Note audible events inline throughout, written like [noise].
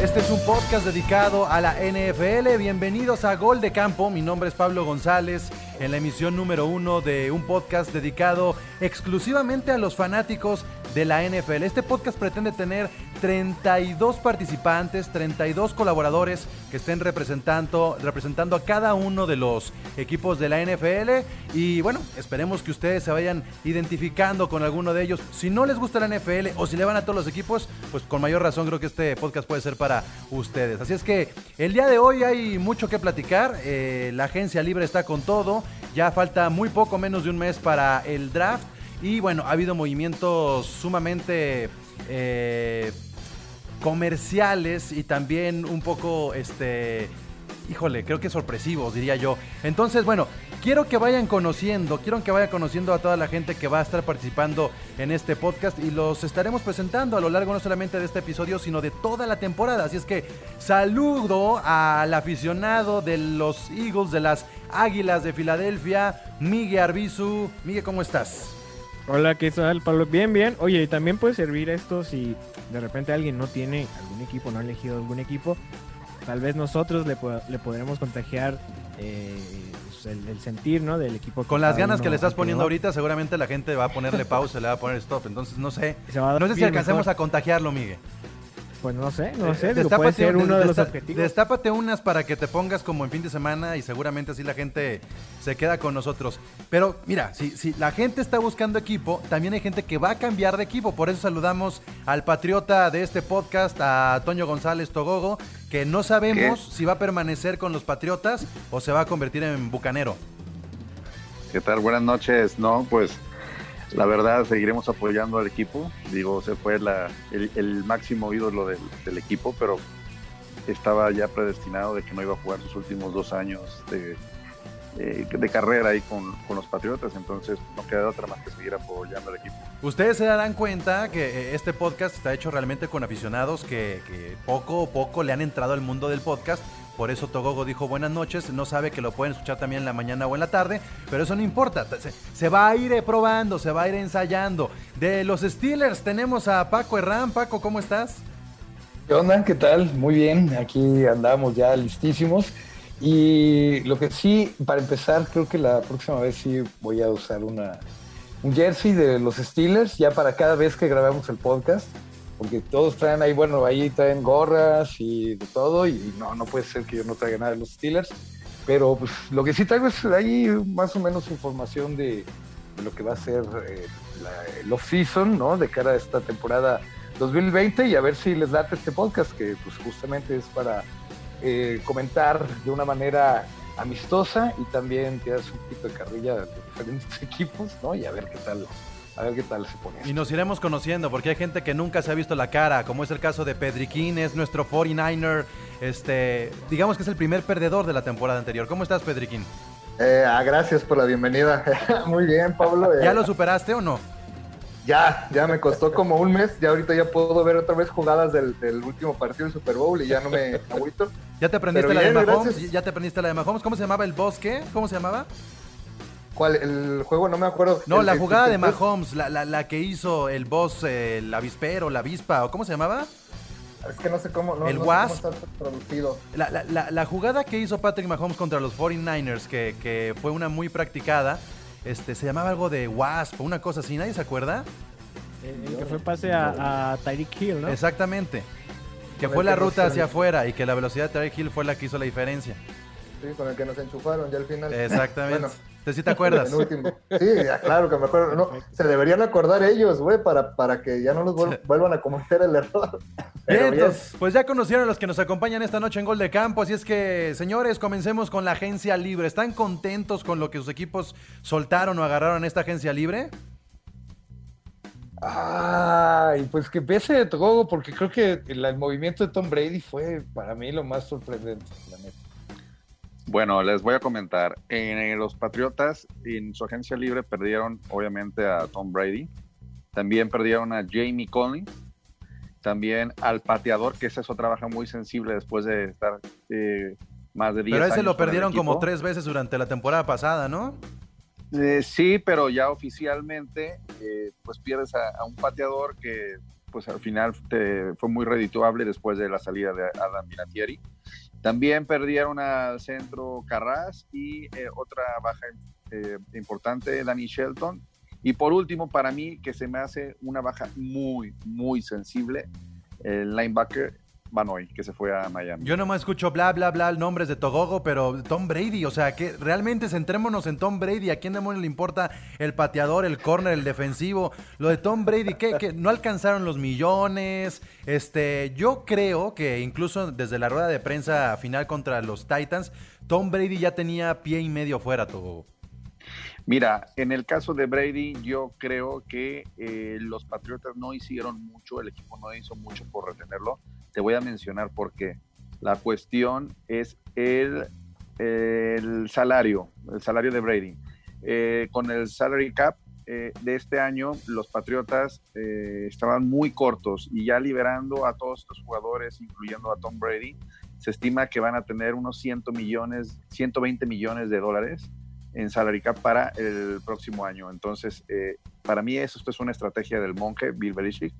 Este es un podcast dedicado a la NFL. Bienvenidos a Gol de Campo. Mi nombre es Pablo González en la emisión número uno de un podcast dedicado exclusivamente a los fanáticos de la NFL. Este podcast pretende tener 32 participantes, 32 colaboradores que estén representando, representando a cada uno de los equipos de la NFL. Y bueno, esperemos que ustedes se vayan identificando con alguno de ellos. Si no les gusta la NFL o si le van a todos los equipos, pues con mayor razón creo que este podcast puede ser para ustedes. Así es que el día de hoy hay mucho que platicar. Eh, la agencia libre está con todo. Ya falta muy poco, menos de un mes para el draft. Y bueno, ha habido movimientos sumamente eh, comerciales y también un poco, este, híjole, creo que sorpresivos, diría yo. Entonces, bueno, quiero que vayan conociendo, quiero que vayan conociendo a toda la gente que va a estar participando en este podcast y los estaremos presentando a lo largo no solamente de este episodio, sino de toda la temporada. Así es que saludo al aficionado de los Eagles, de las Águilas de Filadelfia, Miguel Arbizu. Miguel, ¿cómo estás? Hola, ¿qué tal, Pablo? Bien, bien. Oye, y también puede servir esto si de repente alguien no tiene algún equipo, no ha elegido algún equipo. Tal vez nosotros le, po- le podremos contagiar eh, el, el sentir, ¿no? Del equipo. Con las ganas que le estás poniendo ahorita, seguramente la gente va a ponerle pausa, le va a poner stop. Entonces, no sé. No sé si alcancemos mejor. a contagiarlo, Miguel. Pues no sé, no sé. Eh, digo, puede destápate- ser uno de los objetivos. Destápate unas para que te pongas como en fin de semana y seguramente así la gente se queda con nosotros. Pero mira, si, si la gente está buscando equipo, también hay gente que va a cambiar de equipo. Por eso saludamos al patriota de este podcast, a Toño González Togogo, que no sabemos si va a permanecer con los Patriotas o se va a convertir en bucanero. ¿Qué tal? Buenas noches. No, pues la verdad seguiremos apoyando al equipo. Digo, se fue la- el, el máximo ídolo del, del equipo, pero estaba ya predestinado de que no iba a jugar sus últimos dos años de, eh, de carrera ahí con, con los Patriotas. Entonces no queda otra más que seguir apoyando al equipo. Ustedes se darán cuenta que eh, este podcast está hecho realmente con aficionados que, que poco a poco le han entrado al mundo del podcast. Por eso Togogo dijo buenas noches. No sabe que lo pueden escuchar también en la mañana o en la tarde. Pero eso no importa. Se, se va a ir eh, probando, se va a ir ensayando. De los Steelers tenemos a Paco Herrán. Paco, ¿cómo estás? ¿Qué onda? ¿Qué tal? Muy bien, aquí andamos ya listísimos. Y lo que sí, para empezar, creo que la próxima vez sí voy a usar una, un jersey de los Steelers, ya para cada vez que grabamos el podcast, porque todos traen ahí, bueno, ahí traen gorras y de todo, y no, no puede ser que yo no traiga nada de los Steelers. Pero pues, lo que sí traigo es ahí más o menos información de, lo que va a ser eh, la- el off-season, ¿no? De cara a esta temporada 2020 y a ver si les late este podcast, que pues justamente es para eh, comentar de una manera amistosa y también tirarse un poquito de carrilla de diferentes [laughs] equipos, ¿no? Y a ver qué tal, a ver qué tal se pone. Y nos iremos conociendo porque hay gente que nunca se ha visto la cara, como es el caso de Pedriquín, es nuestro 49er. Este, digamos que es el primer perdedor de la temporada anterior. ¿Cómo estás, Pedriquín? Eh, ah, gracias por la bienvenida. [laughs] Muy bien, Pablo. eh, ¿Ya lo superaste o no? Ya, ya me costó como un mes. Ya ahorita ya puedo ver otra vez jugadas del, del último partido del Super Bowl y ya no me [laughs] agüito. ¿Ya te aprendiste Pero la de Mahomes? gracias. ¿Ya te aprendiste la de Mahomes? ¿Cómo se llamaba el bosque? ¿Cómo se llamaba? ¿Cuál? El juego no me acuerdo. No, El- la jugada el- de Mahomes, la, la, la que hizo el boss, eh, el avispero, la avispa, ¿o cómo se llamaba? Es que no sé cómo, no, El no sé Wasp. cómo está traducido. La, la- la- la jugada que hizo Patrick Mahomes contra los 49ers, que, que fue una muy practicada, este, se llamaba algo de Wasp, una cosa así, ¿nadie se acuerda? El, el que fue pase a, a Tyreek Hill, ¿no? Exactamente. Que Con fue la ruta hacia afuera y que la velocidad de Tyreek Hill fue la que hizo la diferencia. Sí, con el que nos enchufaron ya al final. Exactamente. [laughs] Bueno, ¿Te sí te acuerdas? Sí, ya, claro que me acuerdo. No, se deberían acordar ellos, güey, para, para que ya no los vuel- vuelvan a cometer el error. [laughs] Bien, bien. entonces, pues ya conocieron a los que nos acompañan esta noche en Gol de Campo, así es que, señores, comencemos con la agencia libre. ¿Están contentos con lo que sus equipos soltaron o agarraron en esta agencia libre? Ay, pues que empiece Togogo, porque creo que el, el movimiento de Tom Brady fue para mí lo más sorprendente, la neta. Bueno, les voy a comentar. En los Patriotas, en su agencia libre, perdieron obviamente a Tom Brady. También perdieron a Jamie Collins. También al pateador, que esa es otra baja muy sensible después de estar eh, más de 10 Pero años. ese lo perdieron como tres veces durante la temporada pasada, ¿no? Eh, sí, pero ya oficialmente, eh, pues pierdes a, a un pateador que, pues al final te- fue muy redituable después de la salida de Adam Vinatieri. También perdieron al centro Carras y eh, otra baja eh, importante, Danny Shelton. Y por último, para mí, que se me hace una baja muy, muy sensible, el linebacker Banoy, que se fue a Miami. Yo nomás escucho bla, bla, bla, nombres de Togogo, pero Tom Brady, o sea, que realmente centrémonos en Tom Brady. ¿A quién demonios le importa el pateador, el corner, el defensivo? Lo de Tom Brady, que, que no alcanzaron los millones. Este, yo creo que incluso desde la rueda de prensa final contra los Titans, Tom Brady ya tenía pie y medio fuera, Togogo. Mira, en el caso de Brady, yo creo que eh, los Patriotas no hicieron mucho, el equipo no hizo mucho por retenerlo. Te voy a mencionar por qué. La cuestión es el, el salario, el salario de Brady. Eh, con el salary cap eh, de este año, los Patriotas eh, estaban muy cortos y ya liberando a todos estos jugadores, incluyendo a Tom Brady, se estima que van a tener unos 100 millones, 120 millones de dólares en salary cap para el próximo año. Entonces, eh, para mí eso esto es una estrategia del monje Bill Belichick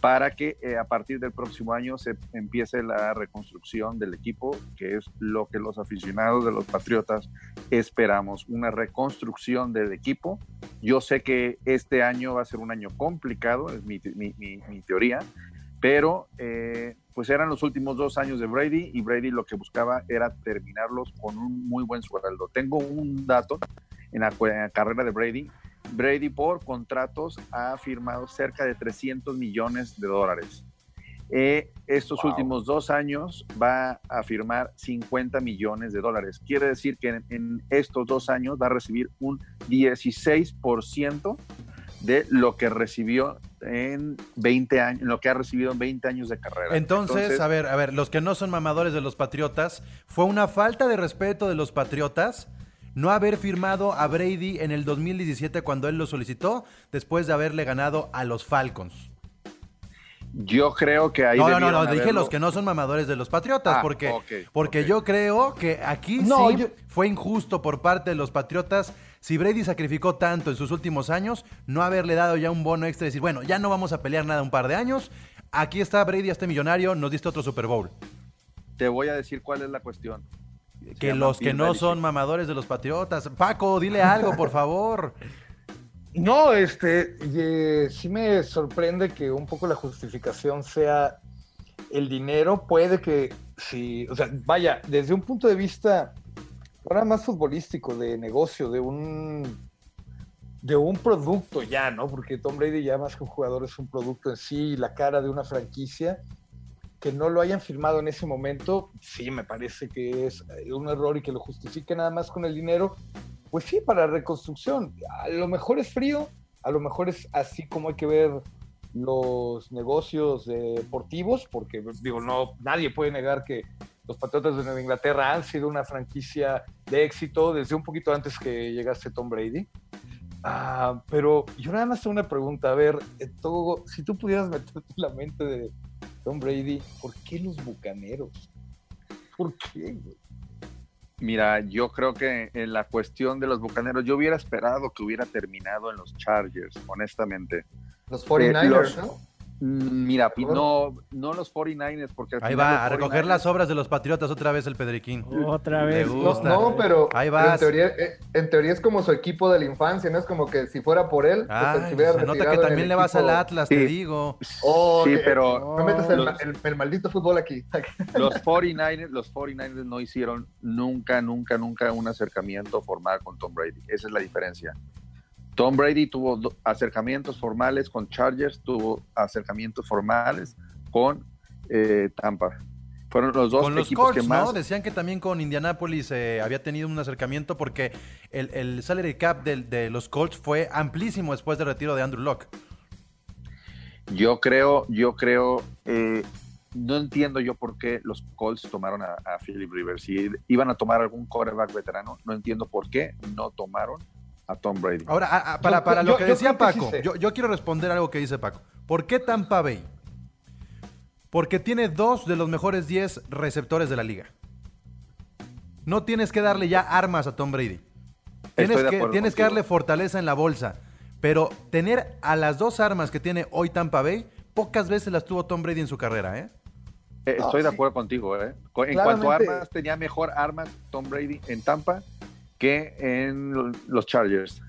para que eh, a partir del próximo año se empiece la reconstrucción del equipo, que es lo que los aficionados de los Patriotas esperamos, una reconstrucción del equipo. Yo sé que este año va a ser un año complicado, es mi, mi- mi- teoría, pero eh, pues eran los últimos dos años de Brady y Brady lo que buscaba era terminarlos con un muy buen sueldo. Tengo un dato en en la carrera de Brady. Brady por contratos ha firmado cerca de 300 millones de dólares. Eh, estos Wow. últimos dos años va a firmar 50 millones de dólares. Quiere decir que en, en estos dos años va a recibir un 16% de lo que recibió en 20 años, lo que ha recibido en 20 años de carrera. Entonces, a ver, a ver, los que no son mamadores de los Patriotas, fue una falta de respeto de los Patriotas no haber firmado a Brady en el 2017 cuando él lo solicitó, después de haberle ganado a los Falcons. yo creo que ahí no, no, no, no, dije los que no son mamadores de los Patriotas, Ah, porque, porque yo creo que aquí No, sí yo- fue injusto por parte de los Patriotas. Si Brady sacrificó tanto en sus últimos años, no haberle dado ya un bono extra y decir, bueno, ya no vamos a pelear nada un par de años. Aquí está Brady, este millonario, nos diste otro Super Bowl. Te voy a decir cuál es la cuestión. Que los que no son mamadores de los Patriotas. Paco, dile algo, por favor. [laughs] No, este, eh, sí me sorprende que un poco la justificación sea el dinero. Puede que, sí, o sea, vaya, desde un punto de vista ahora más futbolístico, de negocio, de un de un producto ya, ¿no? Porque Tom Brady ya más que un jugador es un producto en sí, la cara de una franquicia. Que no lo hayan firmado en ese momento, sí, me parece que es eh, un error y que lo justifique nada más con el dinero. Pues sí, para reconstrucción. A lo mejor es frío, a lo mejor es así como hay que ver los negocios deportivos, porque digo, no, nadie puede negar que los Patriotas de Nueva Inglaterra han sido una franquicia de éxito desde un poquito antes que llegase Tom Brady. Ah, pero yo nada más tengo una pregunta, a ver, eh, Togo, si tú pudieras meterte la mente de Tom Brady, ¿por qué los Bucaneros? ¿Por qué? güey? Mira, yo creo que en la cuestión de los bucaneros, yo hubiera esperado que hubiera terminado en los Chargers, honestamente. Los 49ers, los- ¿no? Mm, Mira, no, no los 49ers, porque al Ahí final va, a recoger 49ers las obras de los Patriotas otra vez el Pedriquín. Otra vez. No, pero, Ahí pero en, vas. teoría, eh, en teoría es como su equipo de la infancia, ¿no? Es como que si fuera por él, pues, Ay, se nota que también le vas al. Atlas, Sí. te digo. Oh, Sí, que- pero No metas el, los- el- el maldito fútbol aquí. [laughs] los 49ers, los 49ers no hicieron nunca, nunca, nunca un acercamiento formal con Tom Brady. Esa es la diferencia. Tom Brady tuvo acercamientos formales con Chargers, tuvo acercamientos formales con eh, Tampa. Fueron los dos Con los equipos Colts, que más. ¿no? Decían que también con Indianapolis eh, había tenido un acercamiento porque el, el salary cap del- de, los Colts fue amplísimo después del retiro de Andrew Locke. Yo creo, yo creo, eh, no entiendo yo por qué los Colts tomaron a, a Philip Rivers. Si iban a tomar algún quarterback veterano, no entiendo por qué no tomaron a Tom Brady. Ahora, a- a- para, Yo- para lo que yo decía creo que sí Paco, yo, yo quiero responder algo que dice Paco. ¿Por qué Tampa Bay? Porque tiene dos de los mejores 10 receptores de la liga. No tienes que darle ya armas a Tom Brady. Tienes Estoy de que, tienes que darle fortaleza en la bolsa. Pero tener a las dos armas que tiene hoy Tampa Bay, pocas veces las tuvo Tom Brady en su carrera, ¿eh? Eh, Estoy de sí. acuerdo contigo. ¿eh? En cuanto a Claramente. armas, tenía mejor armas Tom Brady en Tampa que en lo- los Chargers.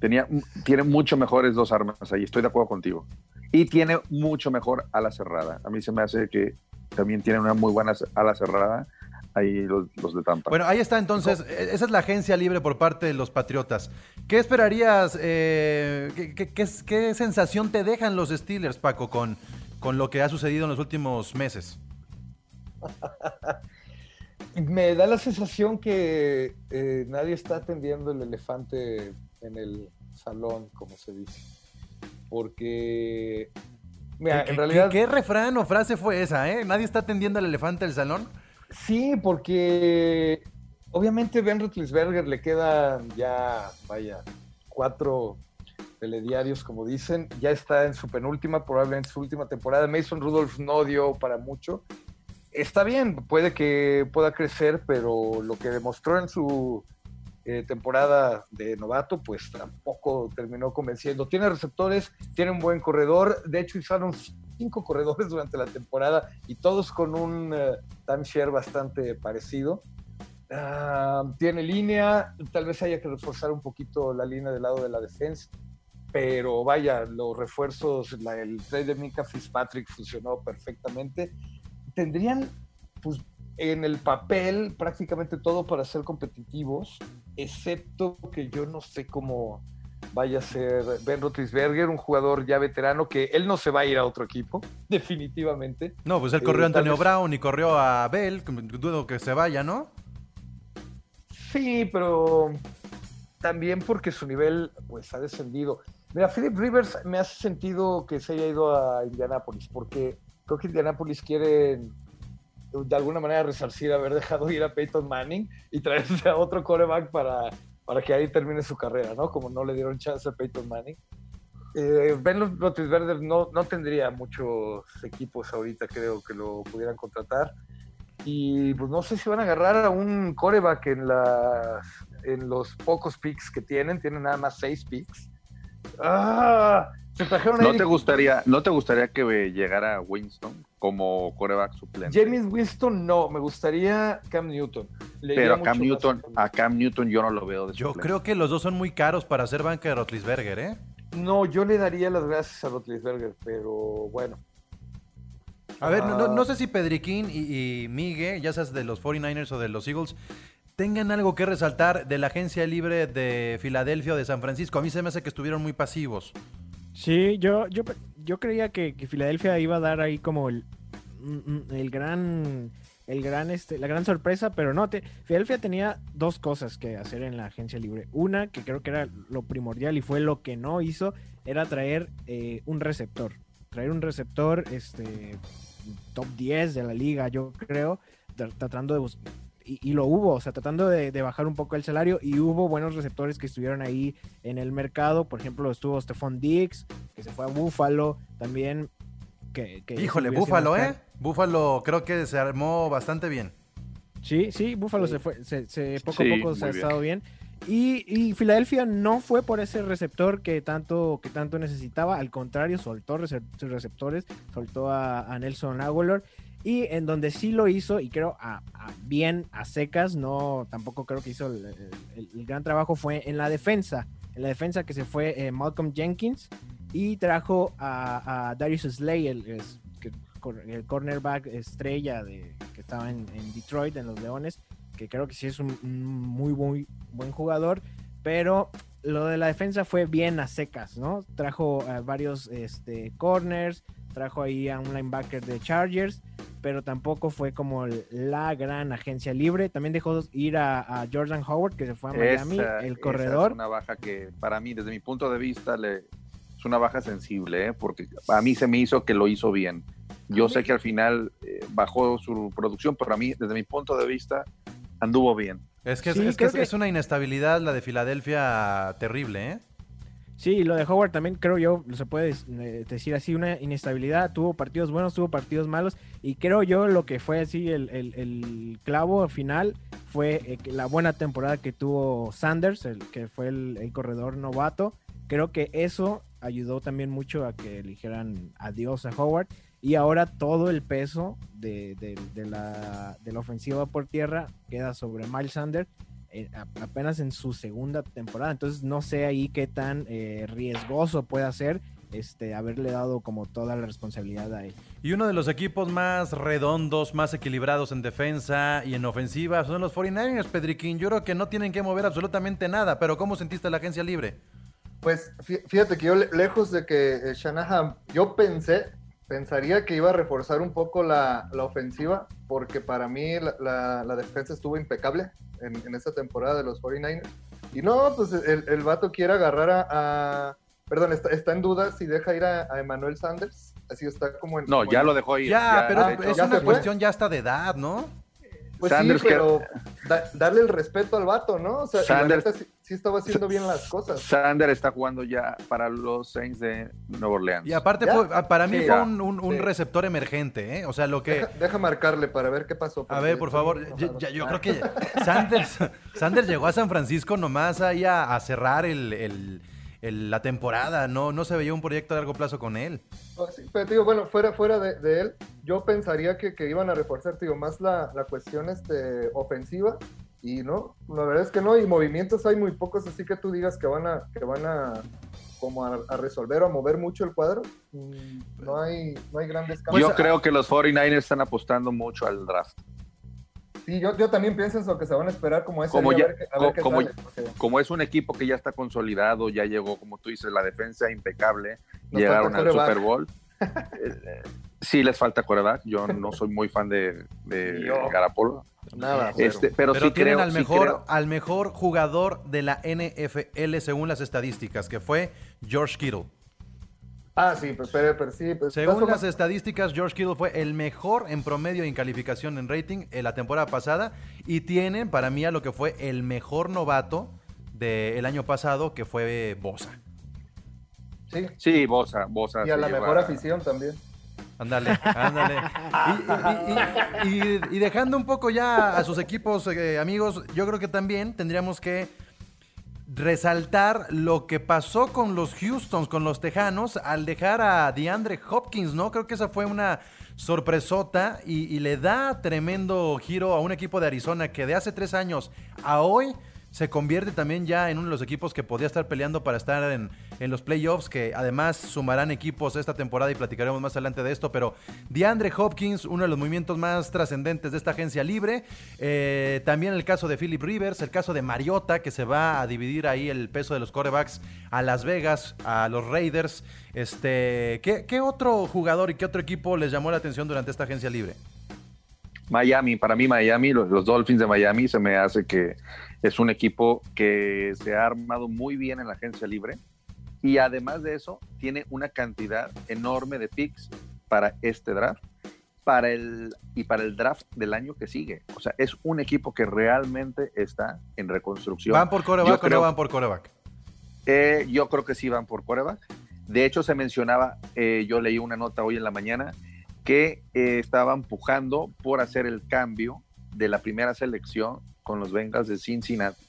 Tenía, tiene mucho mejores dos armas ahí, estoy de acuerdo contigo. Y tiene mucho mejor ala cerrada. A mí se me hace que también tiene una muy buena ala cerrada ahí los, los de Tampa. Bueno, ahí está entonces. eh, Esa es la agencia libre por parte de los Patriotas. ¿Qué esperarías? eh, qué, qué- qué- qué sensación te dejan los Steelers, Paco, con, con lo que ha sucedido en los últimos meses? [laughs] Me da la sensación que eh, nadie está atendiendo el elefante en el salón, como se dice. Porque, mira, ¿Qué, en realidad... qué refrán o frase fue esa, eh? ¿Nadie está atendiendo al elefante del salón? Sí, porque obviamente Ben Roethlisberger le quedan ya, vaya, cuatro telediarios, como dicen. Ya está en su penúltima, probablemente su última temporada. Mason Rudolph no dio para mucho. Está bien, puede que pueda crecer, pero lo que demostró en su eh, temporada de novato, pues tampoco terminó convenciendo. Tiene receptores, tiene un buen corredor. De hecho, usaron cinco [laughs] corredores durante la temporada y todos con un eh, timeshare bastante parecido. Ah, tiene línea, tal vez haya que reforzar un poquito la línea del lado de la defensa, pero vaya, los refuerzos, el trade de Mika Fitzpatrick funcionó perfectamente. Tendrían, pues, en el papel prácticamente todo para ser competitivos, excepto que yo no sé cómo vaya a ser Ben Roethlisberger, un jugador ya veterano que él no se va a ir a otro equipo, [laughs] definitivamente. No, pues él Eh, corrió a tal Antonio Brown y corrió a Bell. Dudo que se vaya, ¿no? Sí, pero también porque su nivel pues ha descendido. Mira, Philip Rivers me hace sentido que se haya ido a Indianápolis, porque creo que Indianápolis quiere de alguna manera resarcir haber dejado ir a Peyton Manning y traerse a otro coreback para, para que ahí termine su carrera, ¿no? Como no le dieron chance a Peyton Manning. Eh, ben Roethlisberger no, no tendría muchos equipos ahorita, creo, que lo pudieran contratar. Y pues no sé si van a agarrar a un coreback en, las, en los pocos picks que tienen. Tienen nada más seis picks. ¡Ah! Se trajeron a ¿No Eric- te gustaría, no te gustaría que llegara Winston como coreback suplente? James Winston no, me gustaría Cam Newton. Le Pero a Cam Newton, a Cam Newton yo no lo veo de Yo suplente. creo que los dos son muy caros para ser banca de Rotlisberger, ¿eh? No, yo le daría las gracias a Rotlisberger, pero bueno. A ver, no, no- Ah. no sé si Pedriquín y, y Migue, ya seas de los 49ers o de los Eagles, tengan algo que resaltar de la agencia libre de Filadelfia o de San Francisco. A mí se me hace que estuvieron muy pasivos. Sí, yo, yo, yo creía que, que Filadelfia iba a dar ahí como el, mm, mm, el gran, el gran, este, la gran sorpresa, pero no, te, Filadelfia tenía dos cosas que hacer en la agencia libre. Una, que creo que era lo primordial y fue lo que no hizo, era traer eh, un receptor. Traer un receptor, este, top 10 de la liga, yo creo, tra- tratando de bus- y, y lo hubo, o sea, tratando de, de bajar un poco el salario y hubo buenos receptores que estuvieron ahí en el mercado, por ejemplo, estuvo Stephon Diggs, que se fue a Buffalo, también que... que Híjole, sido ¿eh? Búfalo creo que se armó bastante bien. Sí, sí, Buffalo Sí. se fue, se, se- poco Sí, a poco se ha bien. estado bien. Y, y Filadelfia no fue por ese receptor que tanto, que tanto necesitaba, al contrario, soltó sus receptores, soltó a, a Nelson Aguilar. Y en donde sí lo hizo, y creo bien a secas, no tampoco creo que hizo el, gran trabajo, fue en la defensa. En la defensa que se fue eh, Malcolm Jenkins y trajo a, Darius Slay, el, el cornerback estrella de, que estaba en, Detroit, en los Leones, que creo que sí es un, muy, muy buen jugador, pero lo de la defensa fue bien a secas, ¿no? Trajo varios este, corners, trajo ahí a un linebacker de Chargers, pero tampoco fue como la gran agencia libre. También dejó ir a, a Jordan Howard, que se fue a Miami, Esa- el esa corredor. Es una baja que para mí, desde mi punto de vista, le, es una baja sensible, ¿eh? porque a mí se me hizo que lo hizo bien. Yo sé que al final eh, bajó su producción, pero a mí, desde mi punto de vista, anduvo bien. Es que, es- Sí, es, que es- que- es una inestabilidad la de Filadelfia terrible, ¿eh? Sí, lo de Howard también creo yo, se puede eh, decir así, una inestabilidad. Tuvo partidos buenos, tuvo partidos malos. Y creo yo lo que fue así el, el- clavo final fue eh, la buena temporada que tuvo Sanders, que fue el, el corredor novato. Creo que eso ayudó también mucho a que eligieran adiós a Howard. Y ahora todo el peso de, de- de la, de la ofensiva por tierra queda sobre Miles Sanders eh, apenas en su segunda temporada. Entonces no sé ahí qué tan eh, riesgoso puede ser este, haberle dado como toda la responsabilidad a él. Y uno de los equipos más redondos, más equilibrados en defensa y en ofensiva son los 49ers, Pedriquín. Yo creo que no tienen que mover absolutamente nada, pero ¿cómo sentiste la agencia libre? Pues fí- fíjate que yo, le- lejos de que eh, Shanahan, yo pensé, pensaría que iba a reforzar un poco la, la ofensiva, porque para mí la, la- la defensa estuvo impecable en, en esta temporada de los 49ers. Y no, pues el, el vato quiere agarrar a, a- perdón, está, está en duda si deja ir a, a Emmanuel Sanders, así está como en... No, como ya en- lo dejó ir. Ya, pero de hecho, es ¿ya una cuestión ya hasta de edad, ¿no? Pues Sanders sí, que- pero da- darle el respeto al vato, ¿no? O sea, Sanders- sí, sí estaba haciendo bien las cosas. Sander está jugando ya para los Saints de Nueva Orleans. Y aparte, fue- para mí Sí, fue un, un- receptor emergente, ¿eh? O sea, lo que... Deja, deja marcarle para ver qué pasó. A ver, por favor, yo creo que [laughs] Sanders, Sanders llegó a San Francisco nomás ahí a, a cerrar el- el- el- la temporada, no, no se veía un proyecto a largo plazo con él. No, sí, pero bueno, fuera, fuera de, de él, yo pensaría que, que iban a reforzar, digo, más la, la cuestión este, ofensiva. Y no, la verdad es que no, y movimientos hay muy pocos, así que tú digas que van a, que van a como a, a resolver o a mover mucho el cuadro. mm, No hay, no hay grandes cambios. Yo creo que los 49ers están apostando mucho al draft. Sí, yo, yo también pienso eso, que se van a esperar como ese Como día ya- a ver, qué- a ver co- qué como- sale, porque Como es un equipo que ya está consolidado, ya llegó, como tú dices, la defensa impecable, Nos llegaron al. Super Bowl. [laughs] Eh, sí les falta coreback, yo no soy muy fan de, de. Garapolo. Nada, pero- Este, pero, Pero sí tienen creo, al sí mejor, creo. al mejor jugador de la NFL según las estadísticas, que fue George Kittle. Ah, sí, pues, pero, pero sí. Pues, Según las estadísticas, George Kittle fue el mejor en promedio y en calificación en rating en la temporada pasada y tienen para mí a lo que fue el mejor novato del año pasado, que fue Bosa. sí, Sí, Bosa, Bosa. y a la lleva- mejor afición también. Ándale, ándale. Y, y- y- y- y dejando un poco ya a sus equipos, eh, amigos, yo creo que también tendríamos que resaltar lo que pasó con los Houstons, con los Tejanos, al dejar a DeAndre Hopkins, ¿no? Creo que esa fue una sorpresota y, y le da tremendo giro a un equipo de Arizona que de hace tres años a hoy se convierte también ya en uno de los equipos que podría estar peleando para estar en, en los playoffs, que además sumarán equipos esta temporada y platicaremos más adelante de esto, pero DeAndre Hopkins, uno de los movimientos más trascendentes de esta agencia libre, Eh, también el caso de Philip Rivers, el caso de Mariota, que se va a dividir ahí el peso de los corebacks a Las Vegas, a los Raiders. Este, ¿qué, qué otro jugador y qué otro equipo les llamó la atención durante esta agencia libre? Miami, para mí Miami, los, los Dolphins de Miami se me hace que es un equipo que se ha armado muy bien en la agencia libre y además de eso tiene una cantidad enorme de picks para este draft para el y para el draft del año que sigue. O sea, es un equipo que realmente está en reconstrucción. ¿Van por Yo coreback o creo- no van por coreback? Eh, yo creo que sí van por coreback. De hecho, se mencionaba, eh, yo leí una nota hoy en la mañana, que eh, estaban pujando por hacer el cambio de la primera selección con los Bengals de Cincinnati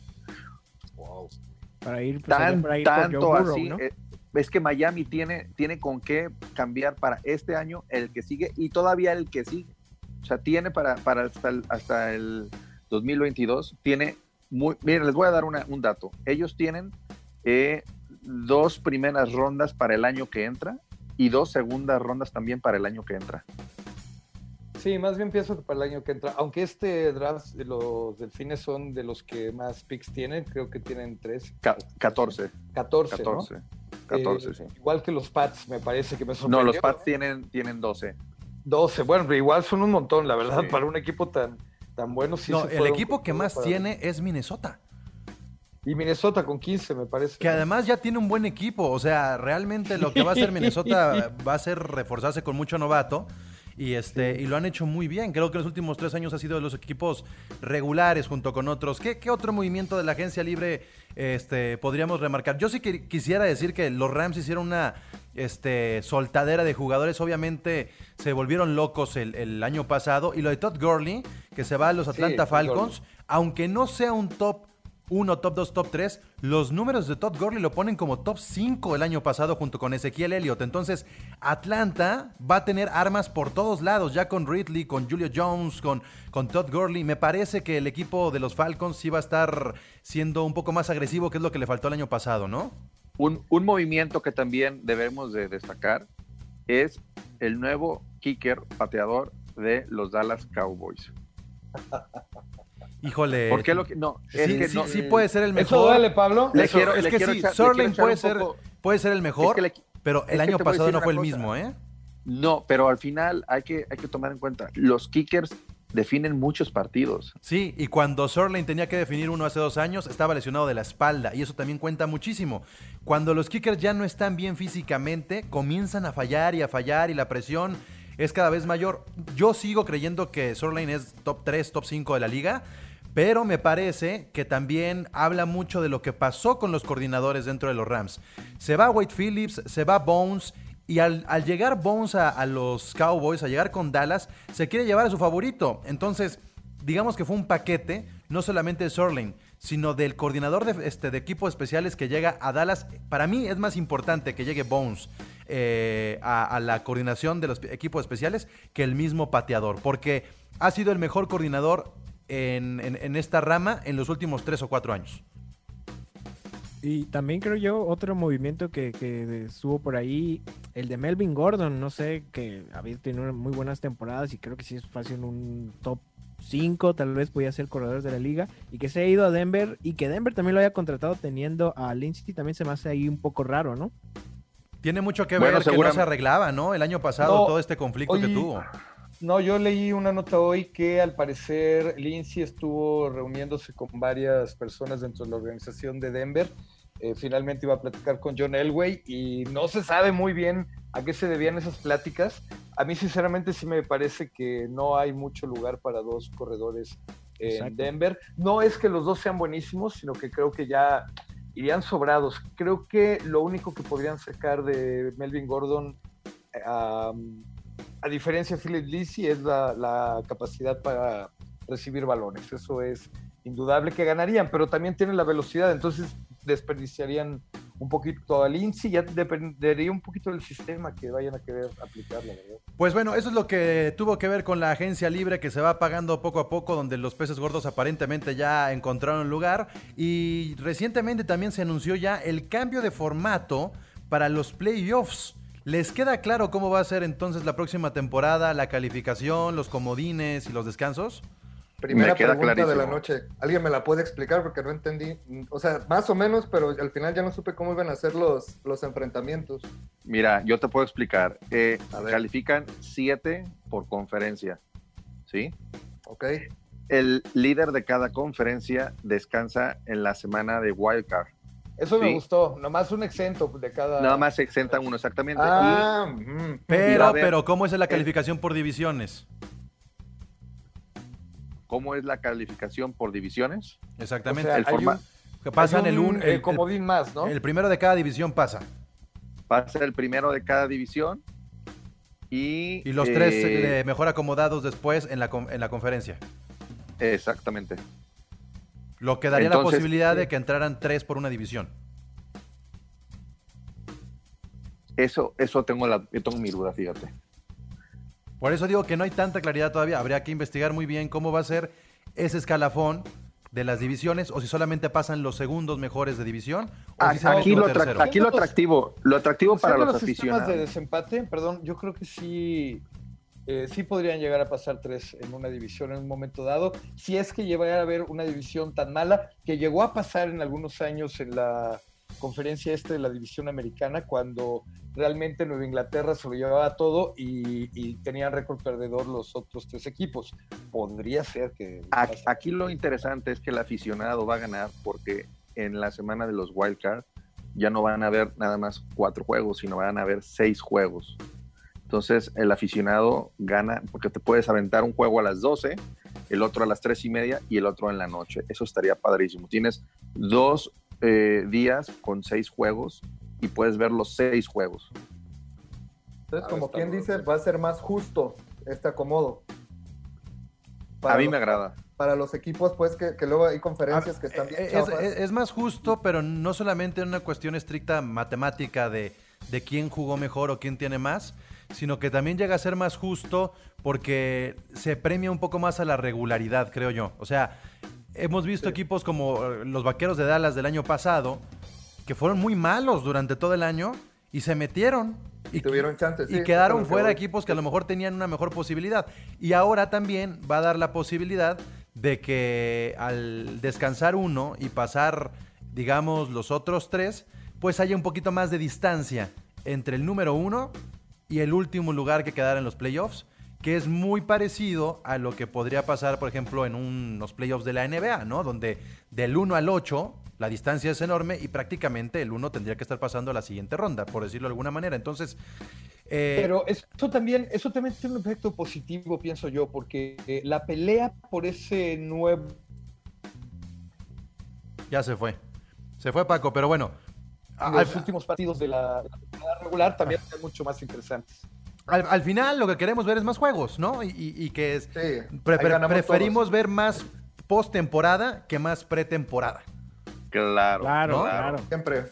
para ir, pues, Tan, para ir por Joe tanto Burrow, así. ¿no? eh, es que Miami tiene, tiene con qué cambiar para este año, el que sigue y todavía el que sigue. O sea, tiene para, para hasta, el, hasta el 2022, tiene muy... Miren, les voy a dar una- un dato. Ellos tienen eh, dos primeras rondas para el año que entra y dos segundas rondas también para el año que entra. Sí, más bien pienso que para el año que entra, aunque este draft de los delfines son de los que más picks tienen, creo que tienen tres, Ca- 14. 14, 14. ¿no? 14, Eh, sí. Igual que los Pats, me parece que me No, sorprendió. los Pats tienen, tienen 12. 12, bueno, pero igual son un montón, la verdad, Sí. para un equipo tan, tan bueno. Sí no, se el equipo que más para- tiene es Minnesota. Y Minnesota con 15, me parece. Que además ya tiene un buen equipo. O sea, realmente lo que va a hacer Minnesota va a ser reforzarse con mucho novato. Y, este, y lo han hecho muy bien. Creo que en los últimos tres años ha sido de los equipos regulares junto con otros. ¿Qué, qué otro movimiento de la agencia libre este, podríamos remarcar? Yo sí que quisiera decir que los Rams hicieron una este, soltadera de jugadores. Obviamente se volvieron locos el, el año pasado. Y lo de Todd Gurley, que se va a los Atlanta Falcons, aunque no sea un top 1, top 2, top 3, los números de Todd Gurley lo ponen como top 5 el año pasado junto con Ezequiel Elliott. Entonces, Atlanta va a tener armas por todos lados, ya con Ridley, con Julio Jones, con, con Todd Gurley. Me parece que el equipo de los Falcons sí va a estar siendo un poco más agresivo, que es lo que le faltó el año pasado, ¿no? Un, un movimiento que también debemos de destacar es el nuevo kicker pateador de los Dallas Cowboys. [laughs] Híjole. ¿Por qué lo que no? Es sí, que sí, no- sí puede ser el ¿Eso mejor. duele, Pablo? Le Eso- quiero- es le que quiero sí, echar puede ser, poco- puede ser el mejor, Es que le- pero el año pasado no fue el mismo, ¿eh? No, pero al final hay que, hay que tomar en cuenta, los kickers definen muchos partidos. Sí, y cuando Sörlein tenía que definir uno hace dos años, estaba lesionado de la espalda, y eso también cuenta muchísimo. Cuando los kickers ya no están bien físicamente, comienzan a fallar y a fallar, y la presión es cada vez mayor. Yo sigo creyendo que Sörlein es top 3, top 5 de la liga, pero me parece que también habla mucho de lo que pasó con los coordinadores dentro de los Rams. Se va Wade Phillips, se va Bones, y al, llegar Bones a, los Cowboys, a llegar con Dallas, se quiere llevar a su favorito. Entonces, digamos que fue un paquete, no solamente de Sorlin, sino del coordinador de, este, de equipos especiales que llega a Dallas. Para mí es más importante que llegue Bones eh, a la coordinación de los equipos especiales que el mismo pateador, porque ha sido el mejor coordinador en, en- en esta rama en los últimos tres o cuatro años. Y también creo yo otro movimiento que, que estuvo por ahí, el de Melvin Gordon, no sé, que había tenido muy buenas temporadas y creo que sí es fácil en un top 5, tal vez podía ser corredor de la liga, y que se ha ido a Denver y que Denver también lo haya contratado teniendo a Lindsay, también se me hace ahí un poco raro, ¿no? Tiene mucho que Bueno, ver que no se arreglaba, ¿no? El año pasado No, todo este conflicto que tuvo. No, yo leí una nota hoy que al parecer Lindsay estuvo reuniéndose con varias personas dentro de la organización de Denver. Eh, finalmente iba a platicar con John Elway y no se sabe muy bien a qué se debían esas pláticas. A mí sinceramente sí me parece que no hay mucho lugar para dos corredores en Exacto. Denver. No es que los dos sean buenísimos, sino que creo que ya irían sobrados. Creo que lo único que podrían sacar de Melvin Gordon am, a diferencia de Philip Lisi, es la, capacidad para recibir balones. Eso es indudable que ganarían, pero también tienen la velocidad, entonces desperdiciarían un poquito a Lindsay, ya dependería un poquito del sistema que vayan a querer aplicar, la verdad. Pues bueno, eso es lo que tuvo que ver con la agencia libre que se va pagando poco a poco, donde los peces gordos aparentemente ya encontraron lugar. Y recientemente también se anunció ya el cambio de formato para los playoffs. ¿Les queda claro cómo va a ser entonces la próxima temporada, la calificación, los comodines y los descansos? Primera pregunta de la clarísimo. noche. ¿Alguien me la puede explicar? Porque no entendí. O sea, más o menos, pero al final ya no supe cómo iban a ser los, los enfrentamientos. Mira, yo te puedo explicar. Eh, A ver. califican siete por conferencia, ¿sí? ¿Ok? El líder de cada conferencia descansa en la semana de wildcard. Eso me gustó, nomás un exento de cada... Nada más se exentan uno exactamente. Ah. Y Pero, pero, ¿cómo es la calificación por divisiones? ¿Cómo es la calificación por divisiones? Exactamente. O sea, el forma- un- que pasan el, un, eh, el, comodín más, ¿no? el primero de cada división pasa. Pasa el primero de cada división y... Y los eh, tres eh, mejor acomodados después en la, con- en la conferencia. Exactamente. Lo que daría la posibilidad de que entraran tres por una división. Eso, eso tengo, la, tengo mi duda, fíjate. Por eso digo que no hay tanta claridad todavía. Habría que investigar muy bien cómo va a ser ese escalafón de las divisiones o si solamente pasan los segundos mejores de división o si Aquí un lo, aquí lo atractivo, lo atractivo para Siendo los sistemas de aficionados. desempate, perdón, yo creo que sí, eh, sí podrían llegar a pasar tres en una división en un momento dado, si es que llegara a haber una división tan mala que llegó a pasar en algunos años en la conferencia este de la división americana cuando realmente Nueva Inglaterra se lo llevaba todo y, y tenían récord perdedor los otros tres equipos. Podría ser que... Aquí, aquí lo interesante es que el aficionado va a ganar porque en la semana de los wild card ya no van a haber nada más cuatro juegos, sino van a haber seis juegos. Entonces el aficionado gana porque te puedes aventar un juego a las 12, el otro a las tres y media y el otro en la noche. Eso estaría padrísimo. Tienes dos eh, días con seis juegos y puedes ver los seis juegos. Entonces, Ah, como quien dice, va a ser más justo este acomodo. A mí los- me agrada. Para los equipos, pues, que, que luego hay conferencias Ah, que están bien eh, es- es más justo, pero no solamente en una cuestión estricta matemática de, de quién jugó mejor o quién tiene más, sino que también llega a ser más justo porque se premia un poco más a la regularidad, creo yo. O sea, hemos visto equipos como eh, los Vaqueros de Dallas del año pasado, que fueron muy malos durante todo el año y se metieron. Y tuvieron chances, Y quedaron que fuera equipos que a lo mejor tenían una mejor posibilidad. Y ahora también va a dar la posibilidad de que al descansar uno y pasar, digamos, los otros tres, pues haya un poquito más de distancia entre el número uno y el último lugar que quedara en los playoffs, que es muy parecido a lo que podría pasar, por ejemplo, en unos playoffs de la NBA, ¿no? Donde del 1 al 8 la distancia es enorme y prácticamente el 1 tendría que estar pasando a la siguiente ronda, por decirlo de alguna manera. Entonces, eh, Pero eso también, eso también tiene un efecto positivo, pienso yo, porque eh, la pelea por ese nuevo ya se fue. Se fue Paco, pero bueno. los últimos partidos de la, regular también son mucho más interesantes. al- al final lo que queremos ver es más juegos, ¿no? Y, y- y que es, Sí, pre- pre- preferimos todos. ver más postemporada que más pretemporada. Claro, Claro, ¿no? claro. Siempre.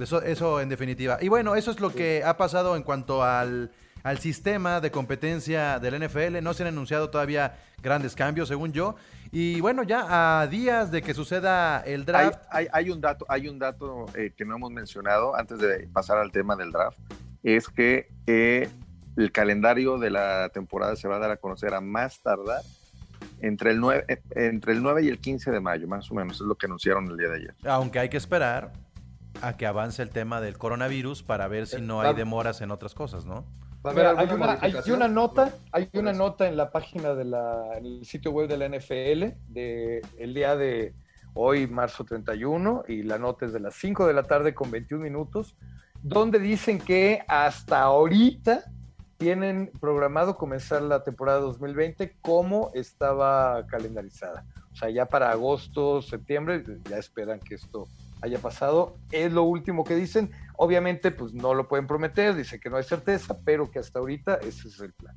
Eso, eso en definitiva. Y bueno, eso es lo que ha pasado en cuanto al, al sistema de competencia del NFL. No se han anunciado todavía grandes cambios, según yo. Y bueno, ya a días de que suceda el draft. hay- hay un dato, hay un dato eh, que no hemos mencionado antes de pasar al tema del draft, es que eh, el calendario de la temporada se va a dar a conocer a más tardar entre el 9, eh, entre el 9 y el 15 de mayo, más o menos, es lo que anunciaron el día de ayer. Aunque hay que esperar a que avance el tema del coronavirus para ver si no hay demoras en otras cosas, ¿no? Va a haber Mira, hay, una, hay modificación. una nota, hay una nota en la página de la, en el sitio web de la NFL de el día de hoy, marzo 31, y la nota es de las 5 de la tarde con 21 minutos, donde dicen que hasta ahorita tienen programado comenzar la temporada 2020 como estaba calendarizada. O sea, ya para agosto, septiembre, ya esperan que esto haya pasado. Es lo último que dicen. Obviamente, pues no lo pueden prometer, dice que no hay certeza, pero que hasta ahorita ese es el plan.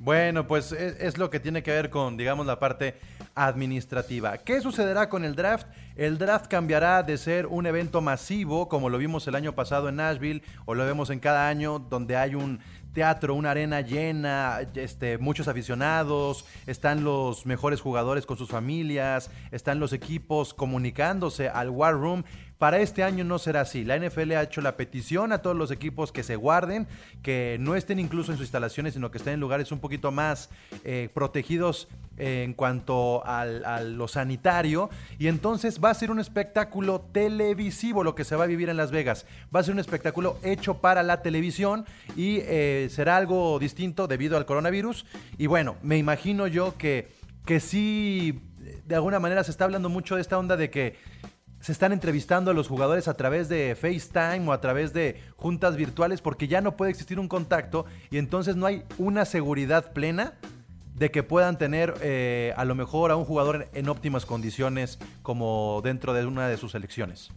Bueno, pues es, es lo que tiene que ver con, digamos, la parte administrativa. ¿Qué sucederá con el draft? El draft cambiará de ser un evento masivo, como lo vimos el año pasado en Nashville, o lo vemos en cada año, donde hay un teatro, una arena llena, este, muchos aficionados, están los mejores jugadores con sus familias, están los equipos comunicándose al War Room. Para este año no será así. La NFL ha hecho la petición a todos los equipos que se guarden, que no estén incluso en sus instalaciones, sino que estén en lugares un poquito más eh, protegidos eh, en cuanto al- a lo sanitario. Y entonces va a ser un espectáculo televisivo lo que se va a vivir en Las Vegas. Va a ser un espectáculo hecho para la televisión y eh, será algo distinto debido al coronavirus. Y bueno, me imagino yo que, que sí, de alguna manera se está hablando mucho de esta onda de que se están entrevistando a los jugadores a través de FaceTime o a través de juntas virtuales porque ya no puede existir un contacto y entonces no hay una seguridad plena de que puedan tener eh, a lo mejor a un jugador en, óptimas condiciones como dentro de una de sus selecciones.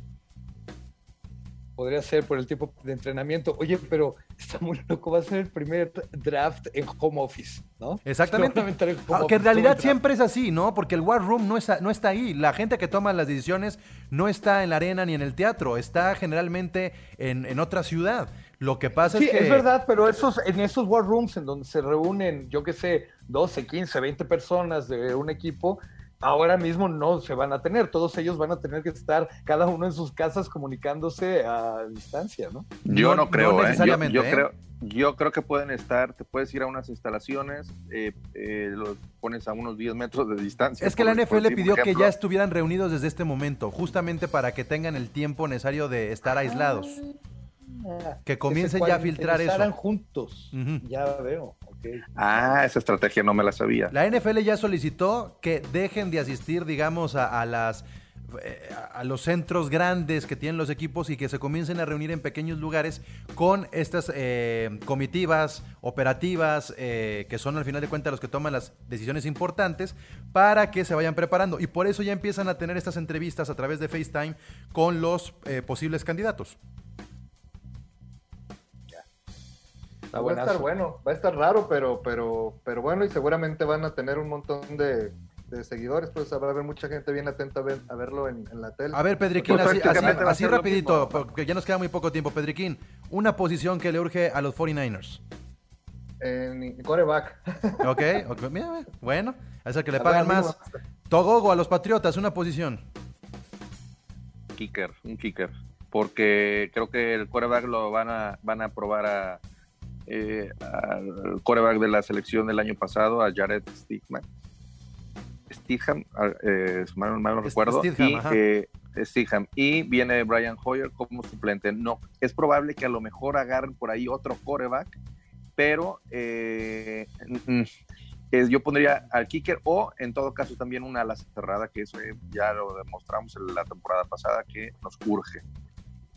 Podría ser por el tipo de entrenamiento. Oye, pero está muy loco, va a ser el primer draft en home office, ¿no? Exactamente. En home Aunque en realidad siempre es así, ¿no? Porque el War Room no, es, no está ahí. La gente que toma las decisiones no está en la arena ni en el teatro, está generalmente en, en otra ciudad. Lo que pasa Sí, es que... es verdad, pero esos, en esos war rooms en donde se reúnen, yo qué sé, 12, 15, 20 personas de un equipo, ahora mismo no se van a tener. Todos ellos van a tener que estar cada uno en sus casas comunicándose a distancia, ¿no? Yo No- no, creo, no ¿eh? Yo- necesariamente, Yo, ¿eh? creo, yo creo que pueden estar, te puedes ir a unas instalaciones, eh, eh, los pones a unos 10 metros de distancia. Es que la NFL decir pidió que ya estuvieran reunidos desde este momento, justamente para que tengan el tiempo necesario de estar aislados. Que comiencen ya a filtrar eso. cuarentenizaran juntos. Ya veo, Ah, esa estrategia no me la sabía. La NFL ya solicitó que dejen de asistir, digamos, a, a las eh, a los centros grandes que tienen los equipos y que se comiencen a reunir en pequeños lugares con estas eh, comitivas operativas eh, que son al final de cuentas los que toman las decisiones importantes para que se vayan preparando y por eso ya empiezan a tener estas entrevistas a través de FaceTime con los eh, posibles candidatos. Está va a estar bueno, va a estar raro, pero, pero, pero bueno, y seguramente van a tener un montón de, de seguidores, pues habrá haber mucha gente bien atenta a, ver- a verlo en, en la tele. A ver, Pedriquín, Pues así, así- rapidito, porque ya nos queda muy poco tiempo. Pedriquín, una posición que le urge a los 49ers. En coreback. Ok, ok, mira, bueno, es el que le A pagan ver, más. Togogo a los Patriotas, una posición. kicker, un kicker, porque creo que el quarterback lo van a van a probar a eh, al quarterback de la selección del año pasado, a Jared Stigman. Stidham, ah, eh, mal, mal no recuerdo, Stidham, y, eh, Stidham. y viene Brian Hoyer como suplente. No, es probable que a lo mejor agarren por ahí otro quarterback, pero eh, mm, yo pondría al kicker o en todo caso también una ala cerrada, que eso eh, ya lo demostramos en la temporada pasada que nos urge.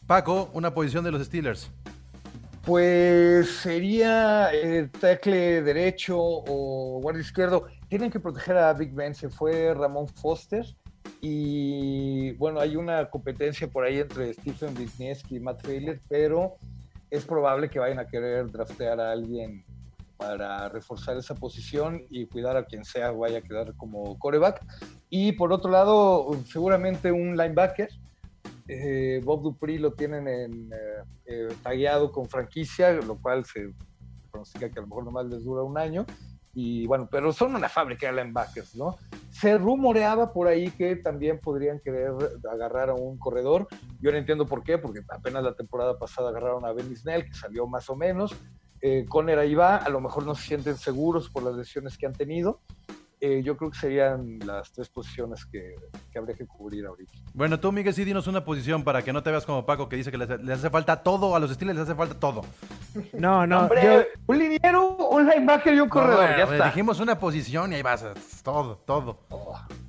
Paco, una posición de los Steelers. Pues sería el tackle derecho o guardia izquierdo. Tienen que proteger a Big Ben. Se fue Ramón Foster. Y bueno, hay una competencia por ahí entre Stephen Wisniewski y Matt Failer, pero es probable que vayan a querer draftear a alguien para reforzar esa posición y cuidar a quien sea vaya a quedar como coreback. Y por otro lado, seguramente un linebacker. Eh, Bob Dupree lo tienen en, eh, eh, tagueado con franquicia, lo cual se pronostica que a lo mejor nomás les dura un año. Y bueno, pero son una fábrica de linebackers, ¿no? Se rumoreaba por ahí que también podrían querer agarrar a un corredor. Yo no entiendo por qué, porque apenas la temporada pasada agarraron a Benny Snell, que salió más o menos. Eh, Conner ahí va, a lo mejor no se sienten seguros por las lesiones que han tenido. Eh, yo creo que serían las tres posiciones que, que habría que cubrir ahorita. Bueno, tú, Miguel, sí, dinos una posición para que no te veas como Paco, que dice que les, les hace falta todo, a los Steelers les hace falta todo. No, no, Hombre, yo, un liniero, un linebacker y un corredor, No, ya está. Dijimos una posición y ahí vas, todo, todo.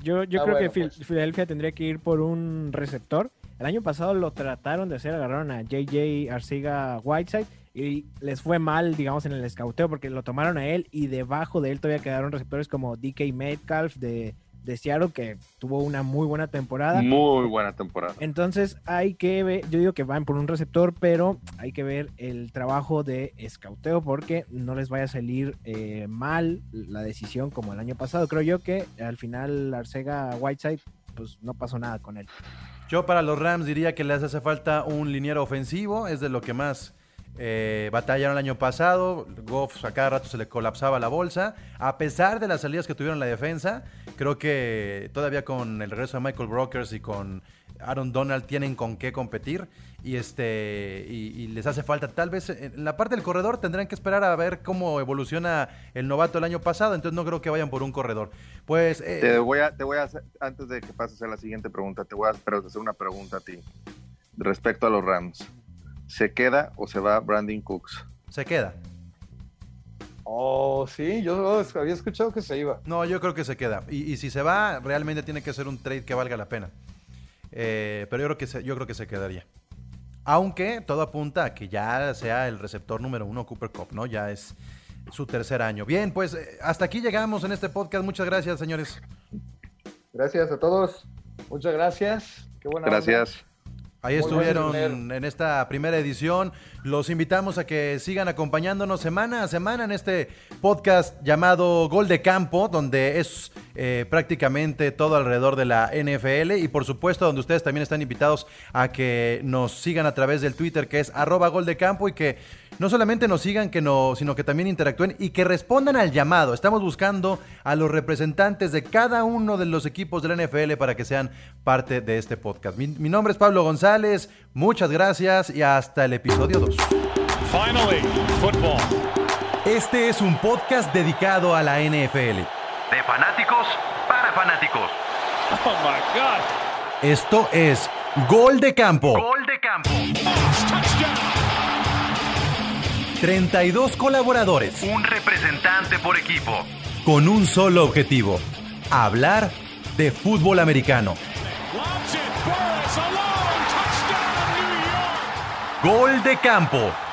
yo, yo Ah, creo bueno, que pues. Filadelfia tendría que ir por un receptor. El año pasado lo trataron de hacer, agarraron a JJ Arcega Whiteside y les fue mal, digamos, en el escauteo porque lo tomaron a él y debajo de él todavía quedaron receptores como DK Metcalf de, de Seattle que tuvo una muy buena temporada. Muy buena temporada. Entonces hay que ver, yo digo que van por un receptor, pero hay que ver el trabajo de escauteo porque no les vaya a salir eh, mal la decisión como el año pasado. Creo yo que al final Arcega Whiteside, pues no pasó nada con él. Yo para los Rams diría que les hace falta un liniero ofensivo, es de lo que más eh, batallaron el año pasado. Goff a cada rato se le colapsaba la bolsa. A pesar de las salidas que tuvieron la defensa, creo que todavía con el regreso de Michael Brokers y con Aaron Donald tienen con qué competir. Y, este, y, les hace falta, tal vez en la parte del corredor tendrán que esperar a ver cómo evoluciona el novato el año pasado. Entonces no creo que vayan por un corredor. Pues eh, Te voy a, te voy a hacer, antes de que pases a la siguiente pregunta, te voy a hacer una pregunta a ti respecto a los Rams. ¿Se queda o se va Brandon Cooks? se queda. Oh, sí, yo había escuchado que se iba. No, yo creo que se queda. Y, y si se va, realmente tiene que ser un trade que valga la pena. Eh, pero yo creo, que se, yo creo que se quedaría. Aunque todo apunta a que ya sea el receptor número uno Cooper Cup, ¿no? Ya es su tercer año. Bien, pues eh, hasta aquí llegamos en este podcast. Muchas gracias, señores. Gracias a todos. Muchas gracias. Qué buena onda. Ahí Muy estuvieron en esta primera edición. Los invitamos a que sigan acompañándonos semana a semana en este podcast llamado Gol de Campo, donde es eh, prácticamente todo alrededor de la NFL y por supuesto donde ustedes también están invitados a que nos sigan a través del Twitter que es arroba Gol de Campo y que no solamente nos sigan, que no, sino que también interactúen y que respondan al llamado. Estamos buscando a los representantes de cada uno de los equipos de la NFL para que sean parte de este podcast. Mi, mi nombre es Pablo González, muchas gracias y hasta el episodio 2. Finally, football. Este es un podcast dedicado a la NFL. De fanáticos para fanáticos. Oh my God. Esto es Gol de Campo. Gol de campo. Touchdown. 32 colaboradores Un representante por equipo. con un solo objetivo, hablar de fútbol americano. Gol de Campo